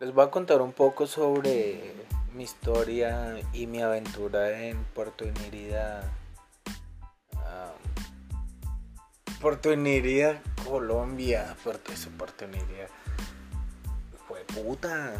Les voy a contar un poco sobre mi historia y mi aventura en Puerto Inírida. Ah, Puerto Inírida, Colombia. Puerto, eso, Puerto Inírida. Fue puta.